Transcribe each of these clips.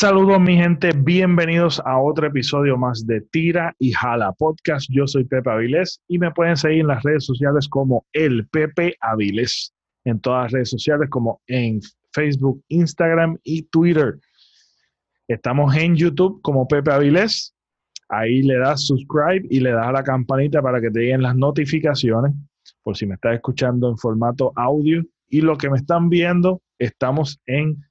Saludos mi gente, bienvenidos a otro episodio más de Tira y Jala Podcast. Yo soy Pepe Avilés y me pueden seguir en las redes sociales como el Pepe Avilés, en todas las redes sociales como en Facebook, Instagram y Twitter. Estamos en YouTube como Pepe Avilés. Ahí le das subscribe y le das a la campanita para que te lleguen las notificaciones por si me estás escuchando en formato audio. Y lo que me están viendo, estamos en,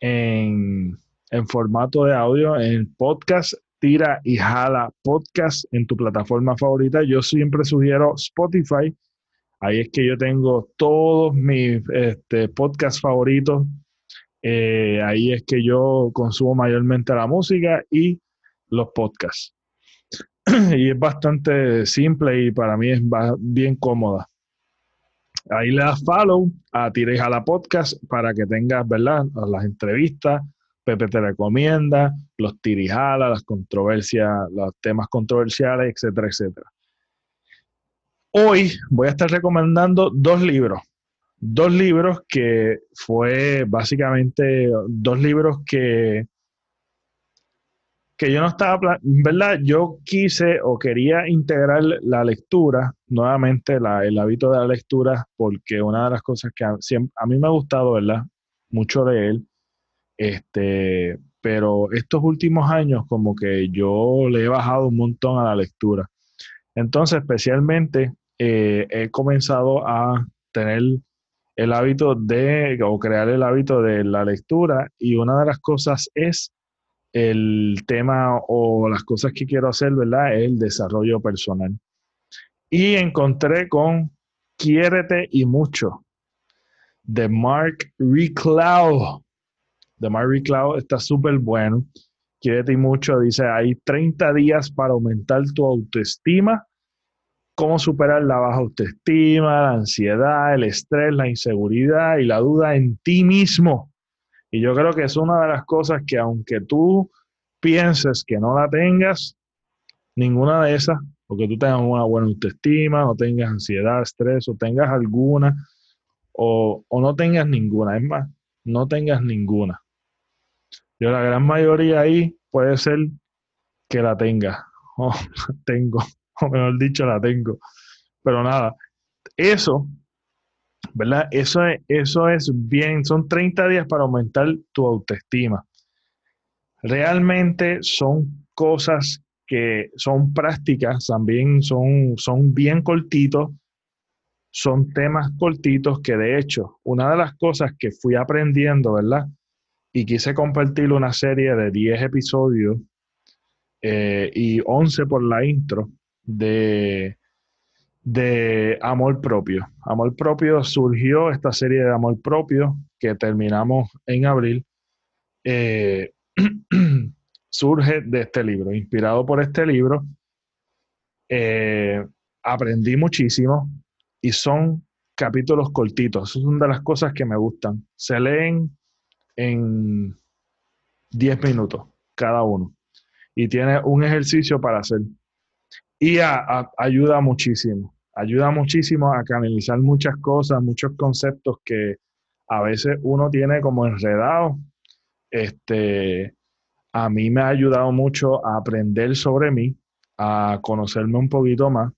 en en formato de audio en podcast Tira y Jala Podcast en tu plataforma favorita. Yo siempre sugiero Spotify. Ahí es que yo tengo todos mis este, podcasts favoritos. Eh, ahí es que yo consumo mayormente la música y los podcasts. y es bastante simple y para mí es bien cómoda. Ahí le das follow a Tira y Jala Podcast para que tengas, ¿verdad? Las entrevistas, Pepe te recomienda, los tirijalas, las controversias, los temas controversiales, etcétera, etcétera. Hoy voy a estar recomendando dos libros. Dos libros que fue básicamente dos libros que, que yo no estaba, ¿verdad? Yo quise o quería integrar la lectura, nuevamente el hábito de la lectura, porque una de las cosas que a, a mí me ha gustado, ¿verdad? Mucho de él, este, pero estos últimos años como que yo le he bajado un montón a la lectura. Entonces, especialmente, eh, he comenzado a tener el hábito de, o crear el hábito de la lectura y una de las cosas es el tema o las cosas que quiero hacer, ¿verdad? El desarrollo personal. Y encontré con Quiérete y mucho de Mark Reclau de Mary Cloud está súper bueno. Quiérete mucho. Dice, hay 30 días para aumentar tu autoestima. Cómo superar la baja autoestima, la ansiedad, el estrés, la inseguridad y la duda en ti mismo. Y yo creo que es una de las cosas que aunque tú pienses que no la tengas, ninguna de esas, porque tú tengas una buena autoestima, no tengas ansiedad, estrés, o tengas alguna, o, o no tengas ninguna. Es más, no tengas ninguna. Yo la gran mayoría ahí puede ser que la tenga, o tengo, o mejor dicho, la tengo. Pero nada, eso, ¿verdad? Eso es, eso es bien, son 30 días para aumentar tu autoestima. Realmente son cosas que son prácticas, también son, son bien cortitos, son temas cortitos que de hecho, una de las cosas que fui aprendiendo, ¿verdad? Y quise compartir una serie de 10 episodios eh, y 11 por la intro de, de Amor Propio. Amor Propio surgió esta serie de Amor Propio que terminamos en abril. Eh, surge de este libro, inspirado por este libro. Eh, aprendí muchísimo y son capítulos cortitos. Esas son de las cosas que me gustan. Se leen en 10 minutos cada uno. Y tiene un ejercicio para hacer. Y ayuda muchísimo. Ayuda muchísimo a canalizar muchas cosas, muchos conceptos que a veces uno tiene como enredado. Este, a mí me ha ayudado mucho a aprender sobre mí, a conocerme un poquito más.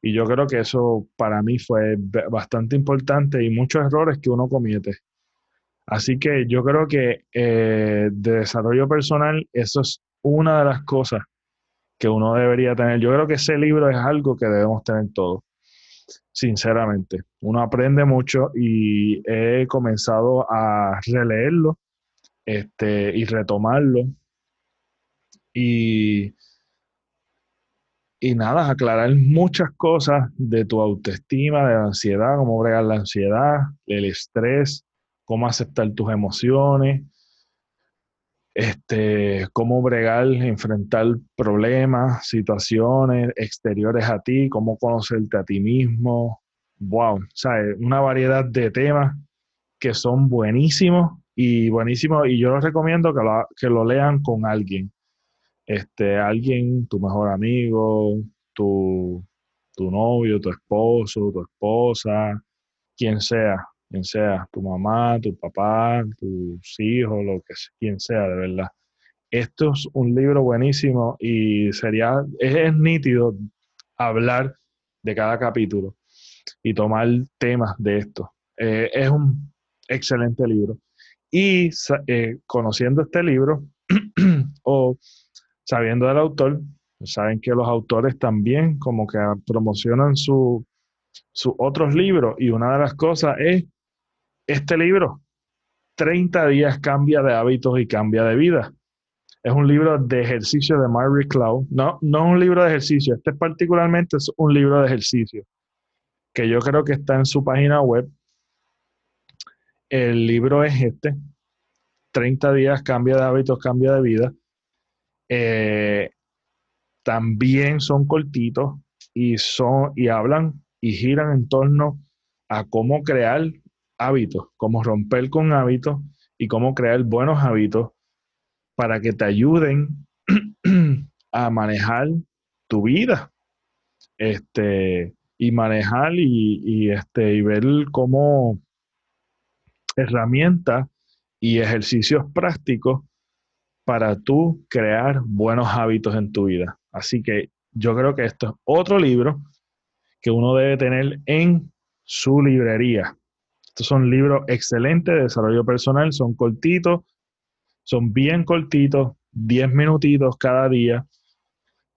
Y yo creo que eso para mí fue bastante importante y muchos errores que uno comete. Así que yo creo que eh, de desarrollo personal, eso es una de las cosas que uno debería tener. Yo creo que ese libro es algo que debemos tener todos, sinceramente. Uno aprende mucho y he comenzado a releerlo este, y retomarlo. Y, y nada, aclarar muchas cosas de tu autoestima, de la ansiedad, cómo bregar la ansiedad, el estrés, cómo aceptar tus emociones, este, cómo bregar, enfrentar problemas, situaciones exteriores a ti, cómo conocerte a ti mismo. Wow, ¿sabes? Una variedad de temas que son buenísimos y buenísimos y yo los recomiendo que lo, que lo lean con alguien. Este, alguien, tu mejor amigo, tu, tu novio, tu esposo, tu esposa, quien sea quien sea, tu mamá, tu papá, tus hijos, lo que quien sea, de verdad. Esto es un libro buenísimo y sería, es, nítido hablar de cada capítulo y tomar temas de esto. Eh, es un excelente libro. Y eh, conociendo este libro o sabiendo del autor, saben que los autores también como que promocionan sus otros libros y una de las cosas es este libro, 30 días cambia de hábitos y cambia de vida. Es un libro de ejercicio de Mary Cloud. No, no es un libro de ejercicio, este particularmente es un libro de ejercicio que yo creo que está en su página web. El libro es este, 30 días cambia de hábitos, cambia de vida. Eh, también son cortitos y, son, y hablan y giran en torno a cómo crear hábitos, cómo romper con hábitos y cómo crear buenos hábitos para que te ayuden a manejar tu vida. Este, y manejar y, este, y ver cómo herramientas y ejercicios prácticos para tú crear buenos hábitos en tu vida. Así que yo creo que esto es otro libro que uno debe tener en su librería. Estos son libros excelentes de desarrollo personal, son cortitos, son bien cortitos, 10 minutitos cada día.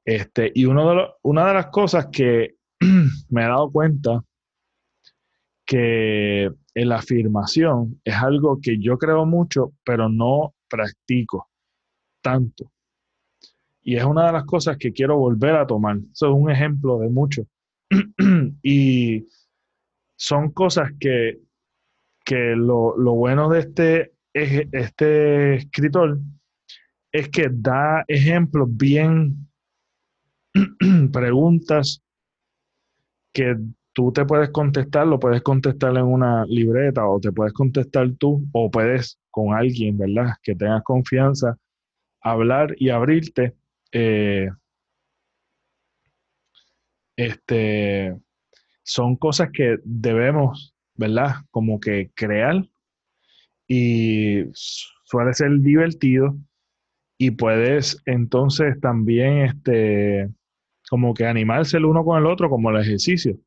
Este, y una de las cosas que me he dado cuenta que la afirmación es algo que yo creo mucho, pero no practico tanto. Y es una de las cosas que quiero volver a tomar. Eso es un ejemplo de mucho. y son cosas que que lo, bueno de este, este escritor es que da ejemplos bien, preguntas que tú te puedes contestar, lo puedes contestar en una libreta o te puedes contestar tú o puedes con alguien, ¿verdad? Que tengas confianza, hablar y abrirte. Eh, este, son cosas que debemos ¿verdad? Como que crear y suele ser divertido y puedes entonces también este como que animarse el uno con el otro como el ejercicio,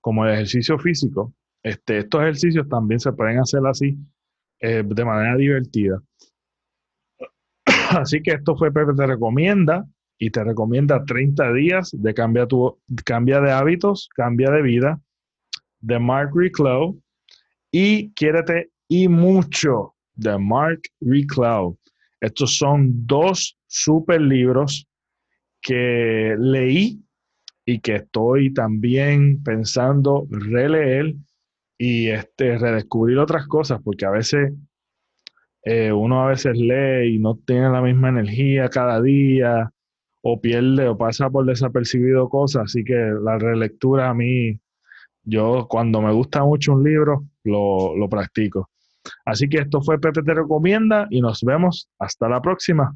como el ejercicio físico. Este, estos ejercicios también se pueden hacer así eh, de manera divertida. Así que esto fue Pepe te recomienda y te recomienda 30 días de cambia tu cambia de hábitos, cambia de vida de Mark Reclau y Quiérete y mucho de Mark Reclau. Estos son dos super libros que leí y que estoy también pensando releer y este, redescubrir otras cosas, porque a veces eh, uno a veces lee y no tiene la misma energía cada día, o pierde o pasa por desapercibido cosas, así que la relectura a mí yo cuando me gusta mucho un libro, lo, lo practico. Así que esto fue Pepe Te Recomienda y nos vemos hasta la próxima.